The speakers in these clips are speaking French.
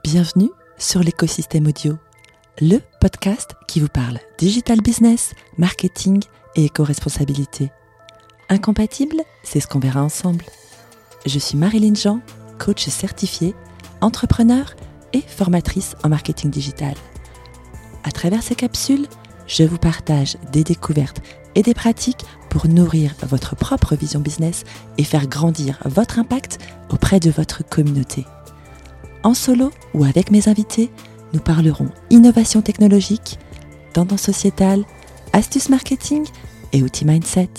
Bienvenue sur l'écosystème audio, le podcast qui vous parle digital business, marketing et éco-responsabilité. Incompatible, c'est ce qu'on verra ensemble. Je suis Marilyn Jean, coach certifiée, entrepreneur et formatrice en marketing digital. À travers ces capsules, je vous partage des découvertes et des pratiques pour nourrir votre propre vision business et faire grandir votre impact auprès de votre communauté. En solo ou avec mes invités, nous parlerons innovation technologique, tendance sociétale, astuces marketing et outils mindset.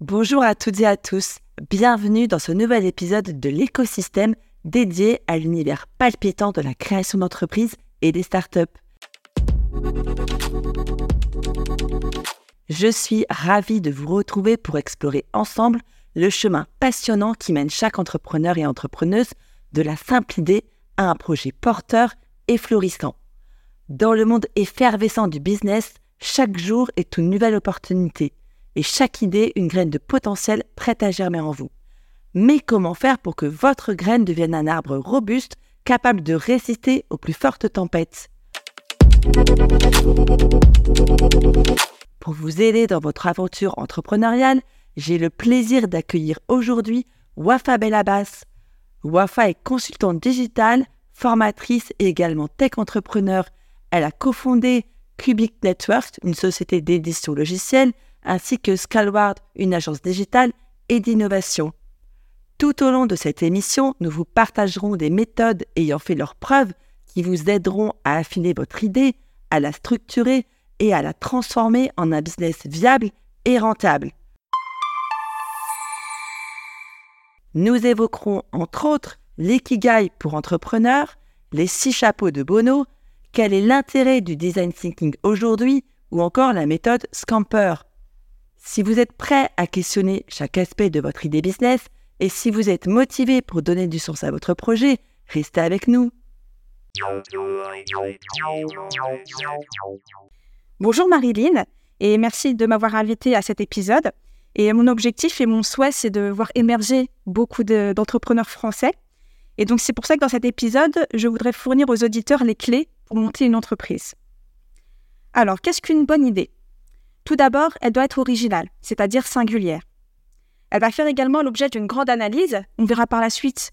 Bonjour à toutes et à tous, bienvenue dans ce nouvel épisode de l'écosystème dédié à l'univers palpitant de la création d'entreprises et des startups. Je suis ravie de vous retrouver pour explorer ensemble le chemin passionnant qui mène chaque entrepreneur et entrepreneuse de la simple idée à un projet porteur et florissant. Dans le monde effervescent du business, chaque jour est une nouvelle opportunité et chaque idée une graine de potentiel prête à germer en vous. Mais comment faire pour que votre graine devienne un arbre robuste capable de résister aux plus fortes tempêtes? Pour vous aider dans votre aventure entrepreneuriale, j'ai le plaisir d'accueillir aujourd'hui Wafa Bellabas. Wafa est consultante digitale, formatrice et également tech entrepreneur. Elle a cofondé Cubic Networks, une société d'édition logicielle, ainsi que Scalward, une agence digitale et d'innovation. Tout au long de cette émission, nous vous partagerons des méthodes ayant fait leurs preuves qui vous aideront à affiner votre idée, à la structurer et à la transformer en un business viable et rentable. Nous évoquerons entre autres l'ikigai pour entrepreneurs, les six chapeaux de Bono, quel est l'intérêt du design thinking aujourd'hui ou encore la méthode Scamper. Si vous êtes prêt à questionner chaque aspect de votre idée business et si vous êtes motivé pour donner du sens à votre projet, restez avec nous. Bonjour Marilyn et merci de m'avoir invité à cet épisode. Et mon objectif et mon souhait, c'est de voir émerger beaucoup d'entrepreneurs français. Et donc, c'est pour ça que dans cet épisode, je voudrais fournir aux auditeurs les clés pour monter une entreprise. Alors, qu'est-ce qu'une bonne idée? Tout d'abord, elle doit être originale, c'est-à-dire singulière. Elle va faire également l'objet d'une grande analyse. On verra par la suite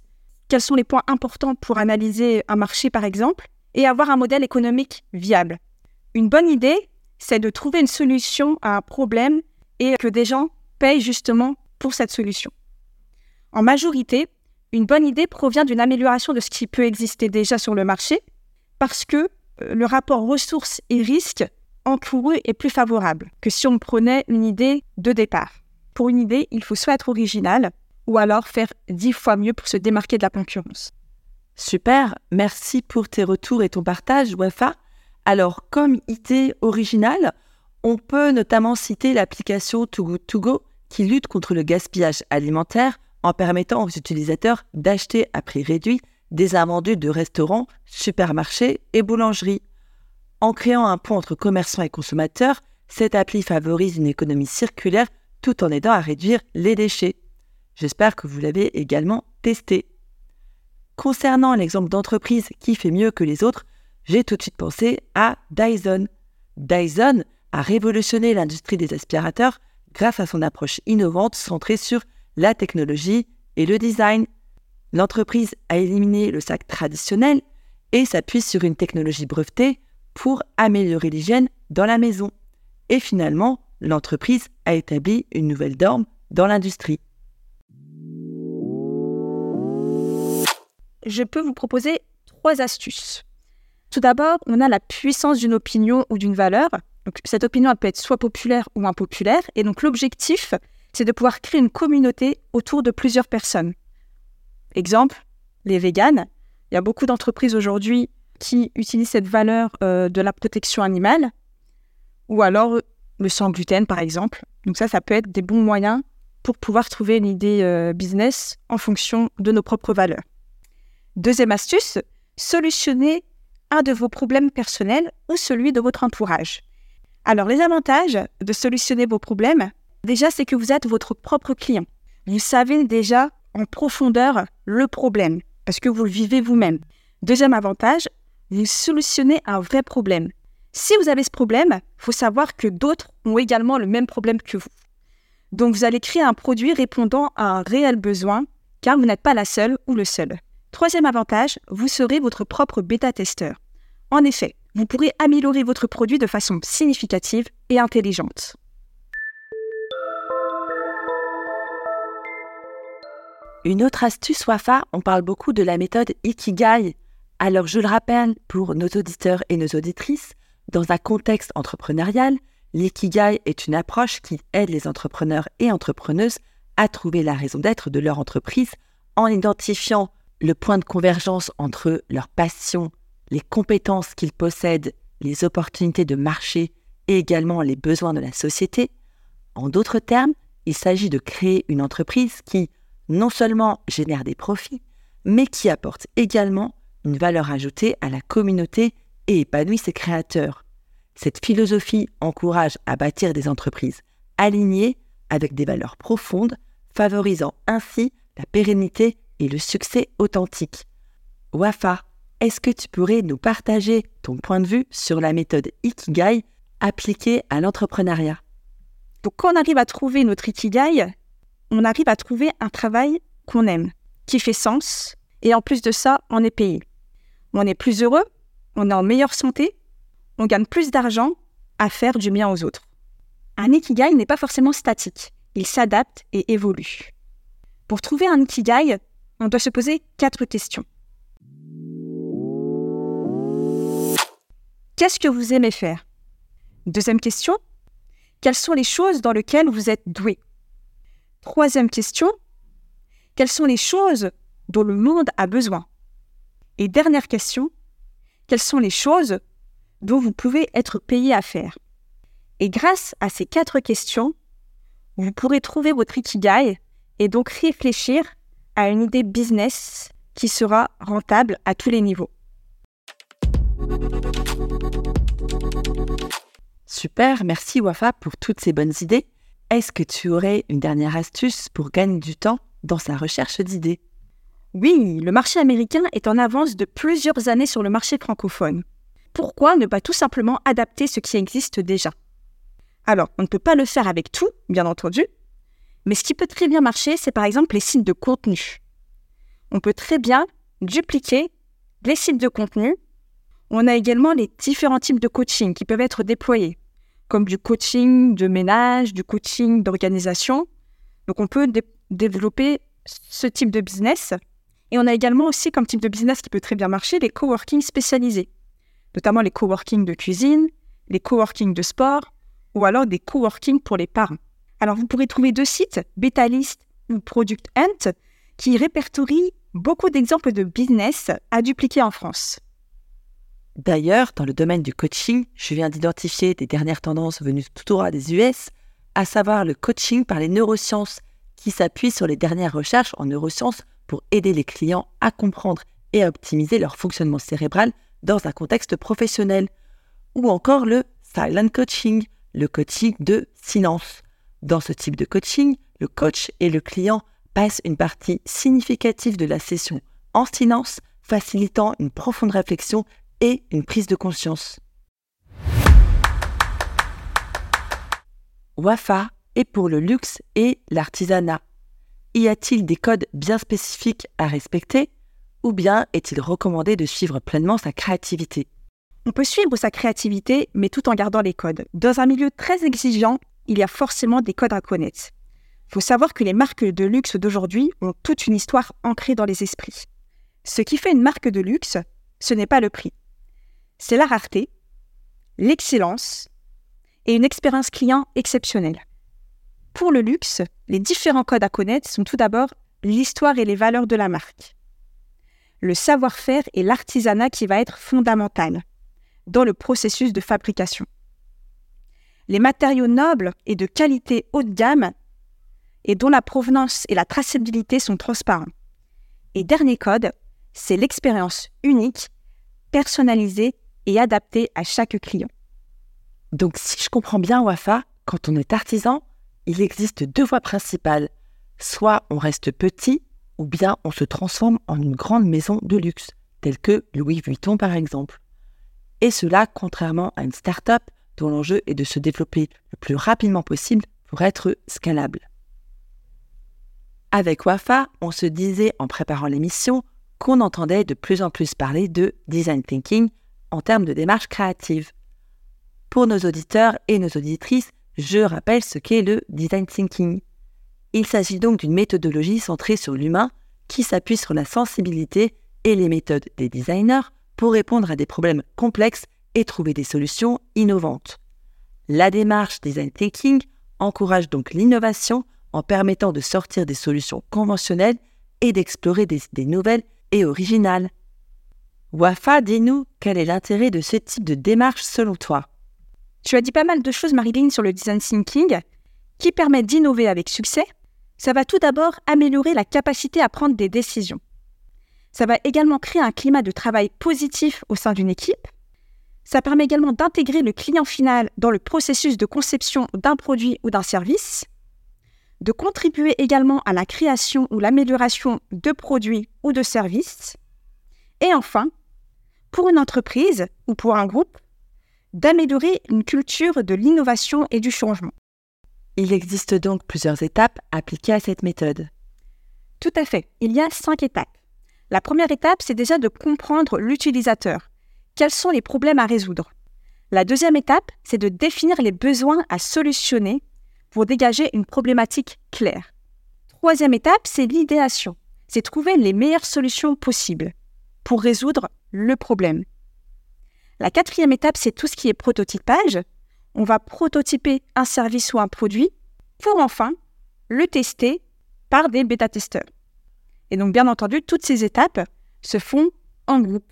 quels sont les points importants pour analyser un marché, par exemple, et avoir un modèle économique viable. Une bonne idée, c'est de trouver une solution à un problème et que des gens paye justement pour cette solution. En majorité, une bonne idée provient d'une amélioration de ce qui peut exister déjà sur le marché parce que euh, le rapport ressources et risques encourus est plus favorable que si on prenait une idée de départ. Pour une idée, il faut soit être original ou alors faire dix fois mieux pour se démarquer de la concurrence. Super, merci pour tes retours et ton partage, Wafa. Alors, comme idée originale, on peut notamment citer l'application Too Good To Go qui lutte contre le gaspillage alimentaire en permettant aux utilisateurs d'acheter à prix réduit des invendus de restaurants, supermarchés et boulangeries. En créant un pont entre commerçants et consommateurs, cette appli favorise une économie circulaire tout en aidant à réduire les déchets. J'espère que vous l'avez également testé. Concernant l'exemple d'entreprise qui fait mieux que les autres, j'ai tout de suite pensé à Dyson. Dyson a révolutionné l'industrie des aspirateurs grâce à son approche innovante centrée sur la technologie et le design. L'entreprise a éliminé le sac traditionnel et s'appuie sur une technologie brevetée pour améliorer l'hygiène dans la maison. Et finalement, l'entreprise a établi une nouvelle norme dans l'industrie. Je peux vous proposer trois astuces. Tout d'abord, on a la puissance d'une opinion ou d'une valeur cette opinion, peut être soit populaire ou impopulaire. Et donc, l'objectif, c'est de pouvoir créer une communauté autour de plusieurs personnes. Exemple, les véganes. Il y a beaucoup d'entreprises aujourd'hui qui utilisent cette valeur euh, de la protection animale, ou alors le sans gluten, par exemple. Donc ça, ça peut être des bons moyens pour pouvoir trouver une idée euh, business en fonction de nos propres valeurs. Deuxième astuce, solutionner un de vos problèmes personnels ou celui de votre entourage. Alors, les avantages de solutionner vos problèmes, déjà, c'est que vous êtes votre propre client. Vous savez déjà en profondeur le problème parce que vous le vivez vous-même. Deuxième avantage, vous solutionnez un vrai problème. Si vous avez ce problème, il faut savoir que d'autres ont également le même problème que vous. Donc vous allez créer un produit répondant à un réel besoin car vous n'êtes pas la seule ou le seul. Troisième avantage, vous serez votre propre bêta-testeur. En effet, vous pourrez améliorer votre produit de façon significative et intelligente. Une autre astuce Wafa, on parle beaucoup de la méthode Ikigai. Alors je le rappelle pour nos auditeurs et nos auditrices, dans un contexte entrepreneurial, l'ikigai est une approche qui aide les entrepreneurs et entrepreneuses à trouver la raison d'être de leur entreprise en identifiant le point de convergence entre leur passion, les compétences qu'ils possèdent, les opportunités de marché et également les besoins de la société. En d'autres termes, il s'agit de créer une entreprise qui non seulement génère des profits, mais qui apporte également une valeur ajoutée à la communauté et épanouit ses créateurs. Cette philosophie encourage à bâtir des entreprises alignées avec des valeurs profondes, favorisant ainsi la pérennité et le succès authentique. Wafa, est-ce que tu pourrais nous partager ton point de vue sur la méthode Ikigai appliquée à l'entrepreneuriat? Donc quand on arrive à trouver notre Ikigai, on arrive à trouver un travail qu'on aime, qui fait sens, et en plus de ça, on est payé. On est plus heureux, on est en meilleure santé, on gagne plus d'argent à faire du bien aux autres. Un ikigai n'est pas forcément statique, il s'adapte et évolue. Pour trouver un ikigai, on doit se poser quatre questions. Qu'est-ce que vous aimez faire? Deuxième question, quelles sont les choses dans lesquelles vous êtes doué? Troisième question, quelles sont les choses dont le monde a besoin? Et dernière question, quelles sont les choses dont vous pouvez être payé à faire? Et grâce à ces quatre questions, vous pourrez trouver votre ikigai et donc réfléchir à une idée business qui sera rentable à tous les niveaux. Super, merci Wafa pour toutes ces bonnes idées. Est-ce que tu aurais une dernière astuce pour gagner du temps dans sa recherche d'idées? Oui, le marché américain est en avance de plusieurs années sur le marché francophone. Pourquoi ne pas tout simplement adapter ce qui existe déjà? Alors, on ne peut pas le faire avec tout, bien entendu, mais ce qui peut très bien marcher, c'est par exemple les sites de contenu. On peut très bien dupliquer les sites de contenu. On a également les différents types de coaching qui peuvent être déployés comme du coaching de ménage, du coaching d'organisation. Donc on peut développer ce type de business. Et on a également aussi comme type de business qui peut très bien marcher les coworking spécialisés, notamment les coworking de cuisine, les coworking de sport ou alors des coworking pour les parents. Alors vous pourrez trouver deux sites, Betalist ou Product Hunt, qui répertorient beaucoup d'exemples de business à dupliquer en France. D'ailleurs, dans le domaine du coaching, je viens d'identifier des dernières tendances venues tout droit des US, à savoir le coaching par les neurosciences, qui s'appuie sur les dernières recherches en neurosciences pour aider les clients à comprendre et à optimiser leur fonctionnement cérébral dans un contexte professionnel. Ou encore le silent coaching, le coaching de silence. Dans ce type de coaching, le coach et le client passent une partie significative de la session en silence, facilitant une profonde réflexion et une prise de conscience. Wafa est pour le luxe et l'artisanat. Y a-t-il des codes bien spécifiques à respecter ou bien est-il recommandé de suivre pleinement sa créativité? On peut suivre sa créativité, mais tout en gardant les codes. Dans un milieu très exigeant, il y a forcément des codes à connaître. Il faut savoir que les marques de luxe d'aujourd'hui ont toute une histoire ancrée dans les esprits. Ce qui fait une marque de luxe, ce n'est pas le prix, c'est la rareté, l'excellence et une expérience client exceptionnelle. Pour le luxe, les différents codes à connaître sont tout d'abord l'histoire et les valeurs de la marque, le savoir-faire et l'artisanat qui va être fondamental dans le processus de fabrication, les matériaux nobles et de qualité haut de gamme et dont la provenance et la traçabilité sont transparents. Et dernier code, c'est l'expérience unique, personnalisée et adapté à chaque client. Donc si je comprends bien Wafa, quand on est artisan, il existe deux voies principales. soit on reste petit, ou bien on se transforme en une grande maison de luxe, telle que Louis Vuitton par exemple. Et cela contrairement à une start-up dont l'enjeu est de se développer le plus rapidement possible pour être scalable. Avec Wafa, on se disait en préparant l'émission qu'on entendait de plus en plus parler de design thinking en termes de démarche créative. Pour nos auditeurs et nos auditrices, je rappelle ce qu'est le design thinking. Il s'agit donc d'une méthodologie centrée sur l'humain qui s'appuie sur la sensibilité et les méthodes des designers pour répondre à des problèmes complexes et trouver des solutions innovantes. La démarche design thinking encourage donc l'innovation en permettant de sortir des solutions conventionnelles et d'explorer des idées nouvelles et originales. Wafa, dis-nous quel est l'intérêt de ce type de démarche selon toi? Tu as dit pas mal de choses, Marilyn, sur le design thinking qui permet d'innover avec succès? Ça va tout d'abord améliorer la capacité à prendre des décisions. Ça va également créer un climat de travail positif au sein d'une équipe. Ça permet également d'intégrer le client final dans le processus de conception d'un produit ou d'un service de contribuer également à la création ou l'amélioration de produits ou de services. Et enfin, pour une entreprise ou pour un groupe, d'améliorer une culture de l'innovation et du changement. Il existe donc plusieurs étapes appliquées à cette méthode. Tout à fait, il y a cinq étapes. La première étape, c'est déjà de comprendre l'utilisateur. Quels sont les problèmes à résoudre? La deuxième étape, c'est de définir les besoins à solutionner pour dégager une problématique claire. Troisième étape, c'est l'idéation. C'est trouver les meilleures solutions possibles pour résoudre le problème. La quatrième étape, c'est tout ce qui est prototypage. On va prototyper un service ou un produit pour enfin le tester par des bêta-testeurs. Et donc, bien entendu, toutes ces étapes se font en groupe.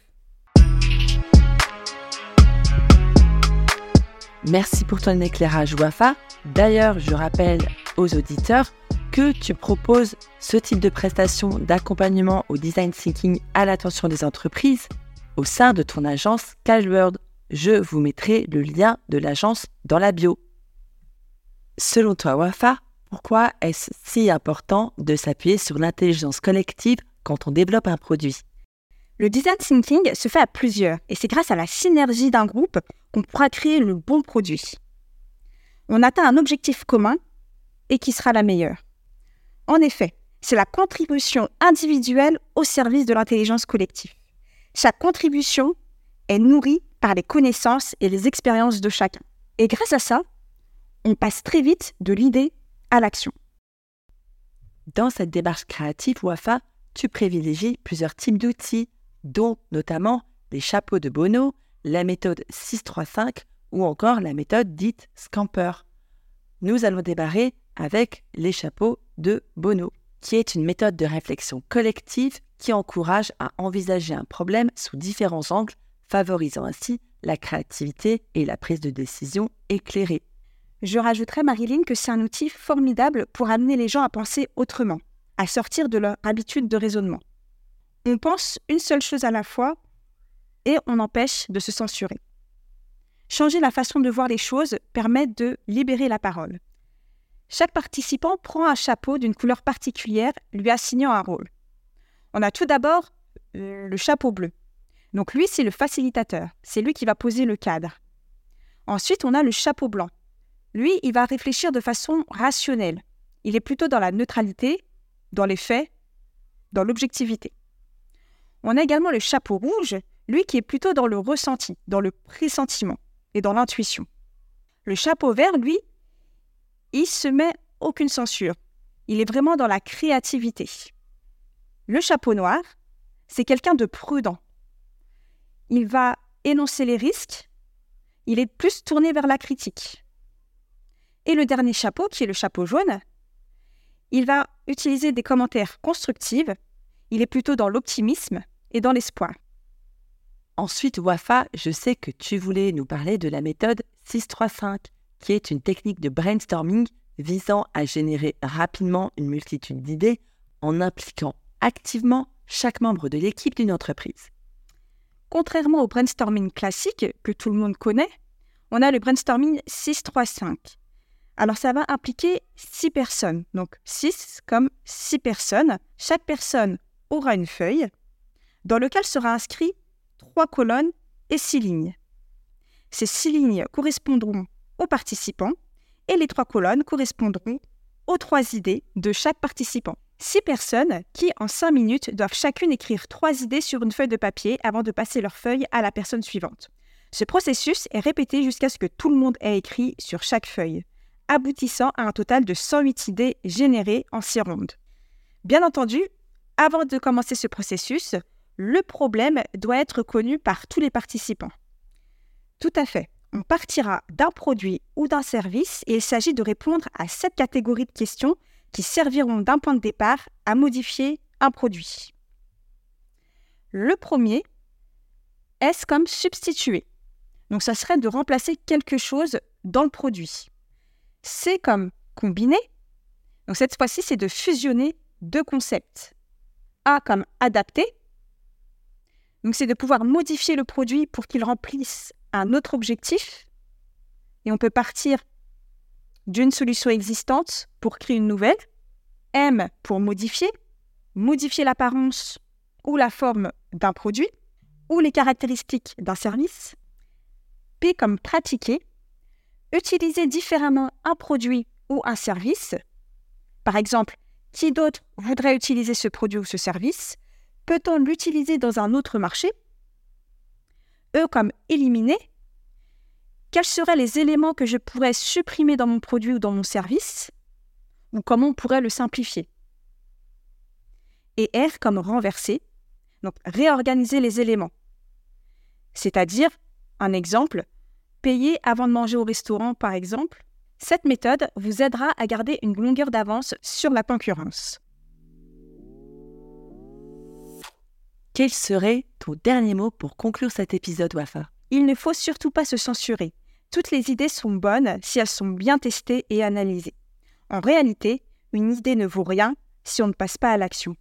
Merci pour ton éclairage, Wafa. D'ailleurs, je rappelle aux auditeurs que tu proposes ce type de prestation d'accompagnement au design thinking à l'attention des entreprises au sein de ton agence Cashword. Je vous mettrai le lien de l'agence dans la bio. Selon toi, Wafa, pourquoi est-ce si important de s'appuyer sur l'intelligence collective quand on développe un produit? Le design thinking se fait à plusieurs et c'est grâce à la synergie d'un groupe qu'on pourra créer le bon produit on atteint un objectif commun et qui sera la meilleure. En effet, c'est la contribution individuelle au service de l'intelligence collective. Chaque contribution est nourrie par les connaissances et les expériences de chacun. Et grâce à ça, on passe très vite de l'idée à l'action. Dans cette démarche créative WAFA, tu privilégies plusieurs types d'outils, dont notamment les chapeaux de Bono, la méthode 635 ou encore la méthode dite Scamper. Nous allons démarrer avec les chapeaux de Bono, qui est une méthode de réflexion collective qui encourage à envisager un problème sous différents angles, favorisant ainsi la créativité et la prise de décision éclairée. Je rajouterais, Marilyn, que c'est un outil formidable pour amener les gens à penser autrement, à sortir de leur habitude de raisonnement. On pense une seule chose à la fois et on empêche de se censurer. Changer la façon de voir les choses permet de libérer la parole. Chaque participant prend un chapeau d'une couleur particulière, lui assignant un rôle. On a tout d'abord euh, le chapeau bleu. Donc lui, c'est le facilitateur, c'est lui qui va poser le cadre. Ensuite, on a le chapeau blanc. Lui, il va réfléchir de façon rationnelle. Il est plutôt dans la neutralité, dans les faits, dans l'objectivité. On a également le chapeau rouge, lui qui est plutôt dans le ressenti, dans le pressentiment et dans l'intuition. Le chapeau vert, lui, il se met aucune censure. Il est vraiment dans la créativité. Le chapeau noir, c'est quelqu'un de prudent. Il va énoncer les risques. Il est plus tourné vers la critique. Et le dernier chapeau, qui est le chapeau jaune, il va utiliser des commentaires constructifs. Il est plutôt dans l'optimisme et dans l'espoir. Ensuite, Wafa, je sais que tu voulais nous parler de la méthode 635, qui est une technique de brainstorming visant à générer rapidement une multitude d'idées en impliquant activement chaque membre de l'équipe d'une entreprise. Contrairement au brainstorming classique que tout le monde connaît, on a le brainstorming 635. Alors ça va impliquer six personnes. Donc six comme six personnes. Chaque personne aura une feuille dans laquelle sera inscrit trois colonnes et six lignes. Ces six lignes correspondront aux participants et les trois colonnes correspondront aux trois idées de chaque participant. Six personnes qui, en cinq minutes, doivent chacune écrire trois idées sur une feuille de papier avant de passer leur feuille à la personne suivante. Ce processus est répété jusqu'à ce que tout le monde ait écrit sur chaque feuille, aboutissant à un total de 108 idées générées en six rondes. Bien entendu, avant de commencer ce processus, le problème doit être connu par tous les participants. Tout à fait. On partira d'un produit ou d'un service et il s'agit de répondre à cette catégorie de questions qui serviront d'un point de départ à modifier un produit. Le premier, est-ce comme substituer Donc ça serait de remplacer quelque chose dans le produit. C'est comme combiner. Donc cette fois-ci, c'est de fusionner deux concepts. A comme adapter. Donc c'est de pouvoir modifier le produit pour qu'il remplisse un autre objectif et on peut partir d'une solution existante pour créer une nouvelle. M pour modifier, modifier l'apparence ou la forme d'un produit ou les caractéristiques d'un service. P comme pratiquer, utiliser différemment un produit ou un service. Par exemple, qui d'autre voudrait utiliser ce produit ou ce service? Peut-on l'utiliser dans un autre marché? E comme éliminer. Quels seraient les éléments que je pourrais supprimer dans mon produit ou dans mon service Ou comment on pourrait le simplifier? Et R comme renverser. Donc réorganiser les éléments. C'est-à-dire, un exemple, payer avant de manger au restaurant par exemple. Cette méthode vous aidera à garder une longueur d'avance sur la concurrence. Quel serait ton dernier mot pour conclure cet épisode, Wafa? Il ne faut surtout pas se censurer. Toutes les idées sont bonnes si elles sont bien testées et analysées. En réalité, une idée ne vaut rien si on ne passe pas à l'action.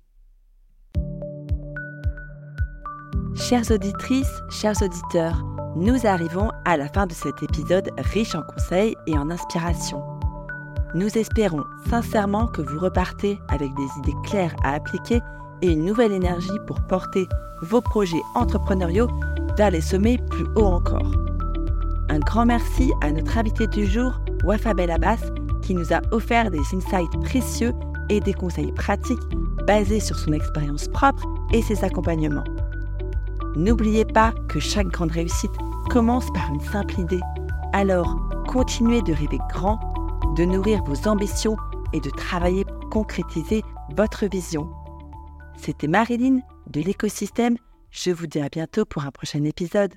Chères auditrices, chers auditeurs, nous arrivons à la fin de cet épisode riche en conseils et en inspiration. Nous espérons sincèrement que vous repartez avec des idées claires à appliquer et une nouvelle énergie pour porter vos projets entrepreneuriaux vers les sommets plus hauts encore. Un grand merci à notre invité du jour, Wafa Abbas, qui nous a offert des insights précieux et des conseils pratiques basés sur son expérience propre et ses accompagnements. N'oubliez pas que chaque grande réussite commence par une simple idée. Alors, continuez de rêver grand, de nourrir vos ambitions et de travailler pour concrétiser votre vision. C'était Marilyn de l'écosystème. Je vous dis à bientôt pour un prochain épisode.